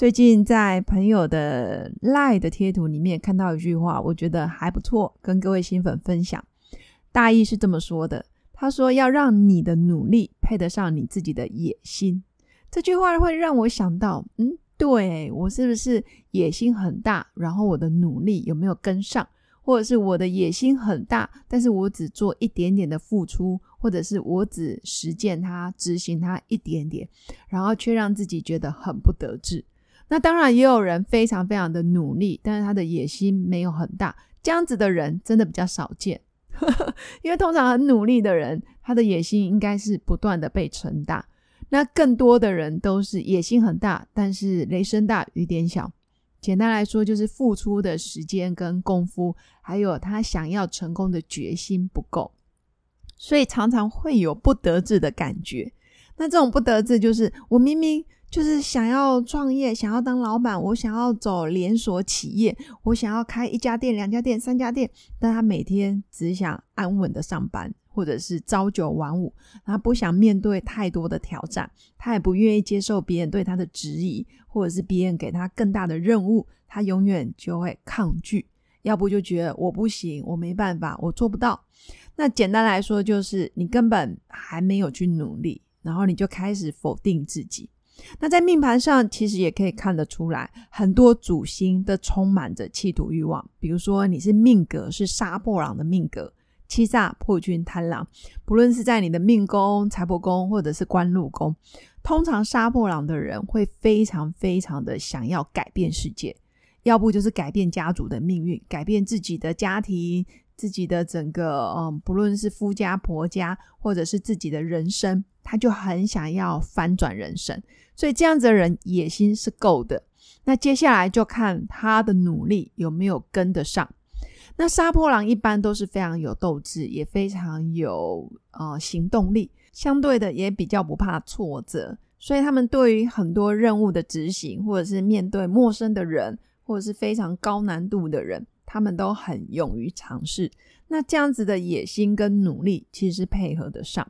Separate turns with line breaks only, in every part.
最近在朋友的赖的贴图里面看到一句话，我觉得还不错，跟各位新粉分享。大意是这么说的：他说要让你的努力配得上你自己的野心。这句话会让我想到，嗯，对我是不是野心很大？然后我的努力有没有跟上？或者是我的野心很大，但是我只做一点点的付出，或者是我只实践它、执行它一点点，然后却让自己觉得很不得志。那当然也有人非常非常的努力，但是他的野心没有很大，这样子的人真的比较少见。因为通常很努力的人，他的野心应该是不断的被撑大。那更多的人都是野心很大，但是雷声大雨点小。简单来说，就是付出的时间跟功夫，还有他想要成功的决心不够，所以常常会有不得志的感觉。那这种不得志，就是我明明。就是想要创业，想要当老板，我想要走连锁企业，我想要开一家店、两家店、三家店，但他每天只想安稳的上班，或者是朝九晚五，他不想面对太多的挑战，他也不愿意接受别人对他的质疑，或者是别人给他更大的任务，他永远就会抗拒，要不就觉得我不行，我没办法，我做不到。那简单来说，就是你根本还没有去努力，然后你就开始否定自己。那在命盘上，其实也可以看得出来，很多主星都充满着企图欲望。比如说，你是命格是杀破狼的命格，欺诈破军贪狼，不论是在你的命宫、财帛宫，或者是官禄宫，通常杀破狼的人会非常非常的想要改变世界，要不就是改变家族的命运，改变自己的家庭。自己的整个，嗯，不论是夫家婆家，或者是自己的人生，他就很想要翻转人生，所以这样子的人野心是够的。那接下来就看他的努力有没有跟得上。那杀破狼一般都是非常有斗志，也非常有呃行动力，相对的也比较不怕挫折，所以他们对于很多任务的执行，或者是面对陌生的人，或者是非常高难度的人。他们都很勇于尝试，那这样子的野心跟努力其实配合得上。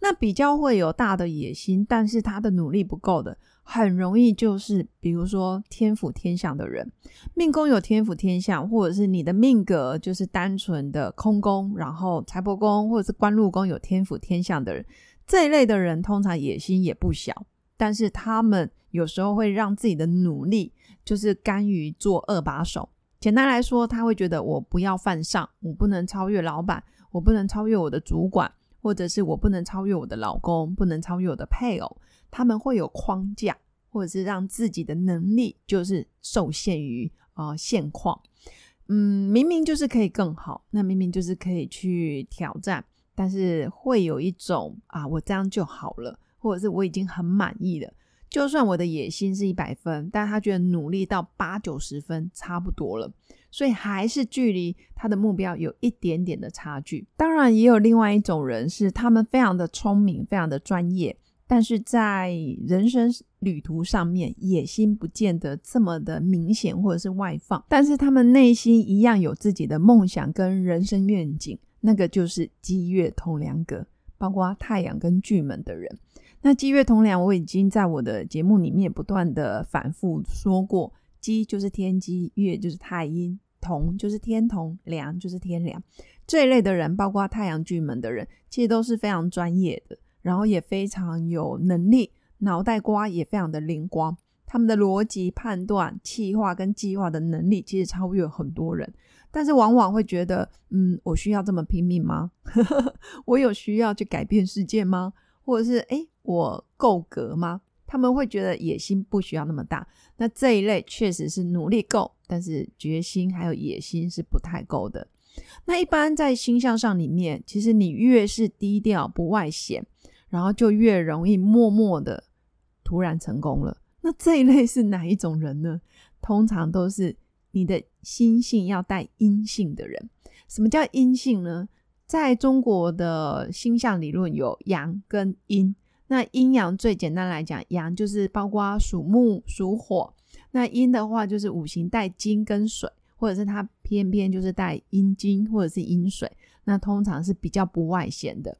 那比较会有大的野心，但是他的努力不够的，很容易就是比如说天府天相的人，命宫有天府天相，或者是你的命格就是单纯的空宫，然后财帛宫或者是官禄宫有天府天相的人，这一类的人通常野心也不小，但是他们有时候会让自己的努力就是甘于做二把手。简单来说，他会觉得我不要犯上，我不能超越老板，我不能超越我的主管，或者是我不能超越我的老公，不能超越我的配偶。他们会有框架，或者是让自己的能力就是受限于啊现况。嗯，明明就是可以更好，那明明就是可以去挑战，但是会有一种啊，我这样就好了，或者是我已经很满意了。就算我的野心是一百分，但他觉得努力到八九十分差不多了，所以还是距离他的目标有一点点的差距。当然，也有另外一种人是他们非常的聪明，非常的专业，但是在人生旅途上面，野心不见得这么的明显或者是外放，但是他们内心一样有自己的梦想跟人生愿景，那个就是积月同梁格，包括太阳跟巨门的人。那鸡月同梁，我已经在我的节目里面不断的反复说过，鸡就是天机，月就是太阴，同就是天同，梁就是天梁。这一类的人，包括太阳巨门的人，其实都是非常专业的，然后也非常有能力，脑袋瓜也非常的灵光，他们的逻辑判断、计划跟计划的能力，其实超越很多人。但是往往会觉得，嗯，我需要这么拼命吗？我有需要去改变世界吗？或者是哎？我够格吗？他们会觉得野心不需要那么大。那这一类确实是努力够，但是决心还有野心是不太够的。那一般在星象上里面，其实你越是低调不外显，然后就越容易默默的突然成功了。那这一类是哪一种人呢？通常都是你的心性要带阴性的人。什么叫阴性呢？在中国的星象理论有阳跟阴。那阴阳最简单来讲，阳就是包括属木、属火；那阴的话就是五行带金跟水，或者是它偏偏就是带阴金或者是阴水。那通常是比较不外显的。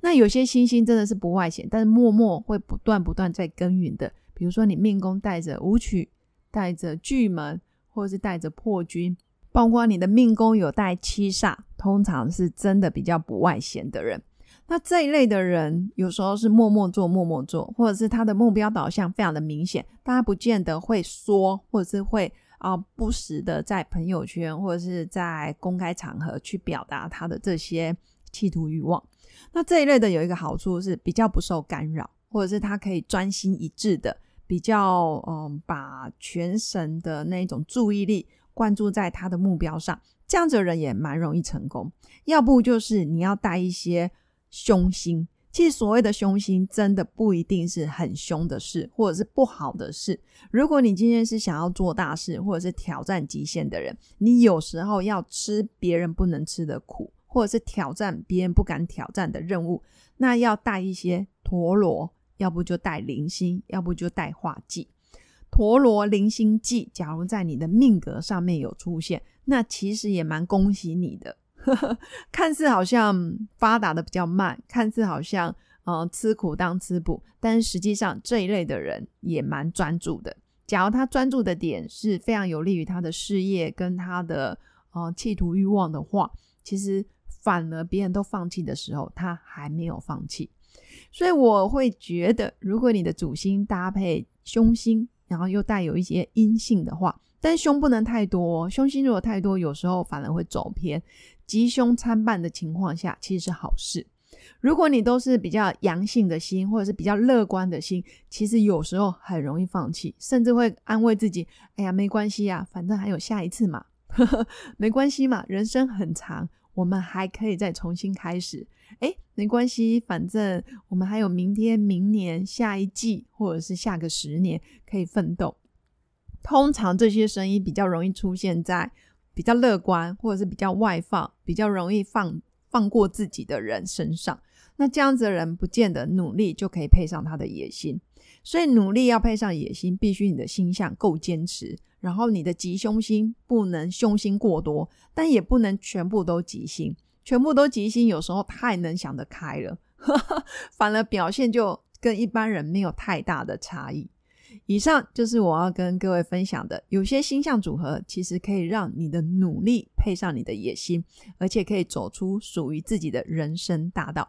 那有些星星真的是不外显，但是默默会不断不断在耕耘的。比如说你命宫带着武曲，带着巨门，或者是带着破军。包括你的命宫有带七煞，通常是真的比较不外显的人。那这一类的人，有时候是默默做、默默做，或者是他的目标导向非常的明显，大家不见得会说，或者是会啊不时的在朋友圈或者是在公开场合去表达他的这些企图欲望。那这一类的有一个好处是比较不受干扰，或者是他可以专心一致的，比较嗯把全神的那种注意力。关注在他的目标上，这样子的人也蛮容易成功。要不就是你要带一些凶心，其实所谓的凶心，真的不一定是很凶的事，或者是不好的事。如果你今天是想要做大事，或者是挑战极限的人，你有时候要吃别人不能吃的苦，或者是挑战别人不敢挑战的任务，那要带一些陀螺，要不就带零星，要不就带化忌。陀螺零星记，假如在你的命格上面有出现，那其实也蛮恭喜你的。看似好像发达的比较慢，看似好像呃吃苦当吃补，但是实际上这一类的人也蛮专注的。假如他专注的点是非常有利于他的事业跟他的呃企图欲望的话，其实反而别人都放弃的时候，他还没有放弃。所以我会觉得，如果你的主星搭配凶星。然后又带有一些阴性的话，但凶不能太多，哦凶星如果太多，有时候反而会走偏。吉凶参半的情况下，其实是好事。如果你都是比较阳性的心，或者是比较乐观的心，其实有时候很容易放弃，甚至会安慰自己：“哎呀，没关系呀，反正还有下一次嘛，没关系嘛，人生很长。”我们还可以再重新开始，哎，没关系，反正我们还有明天、明年、下一季，或者是下个十年可以奋斗。通常这些声音比较容易出现在比较乐观，或者是比较外放、比较容易放放过自己的人身上。那这样子的人，不见得努力就可以配上他的野心。所以努力要配上野心，必须你的心象够坚持。然后你的吉凶星不能凶星过多，但也不能全部都吉星。全部都吉星，有时候太能想得开了，反而表现就跟一般人没有太大的差异。以上就是我要跟各位分享的，有些星象组合其实可以让你的努力配上你的野心，而且可以走出属于自己的人生大道。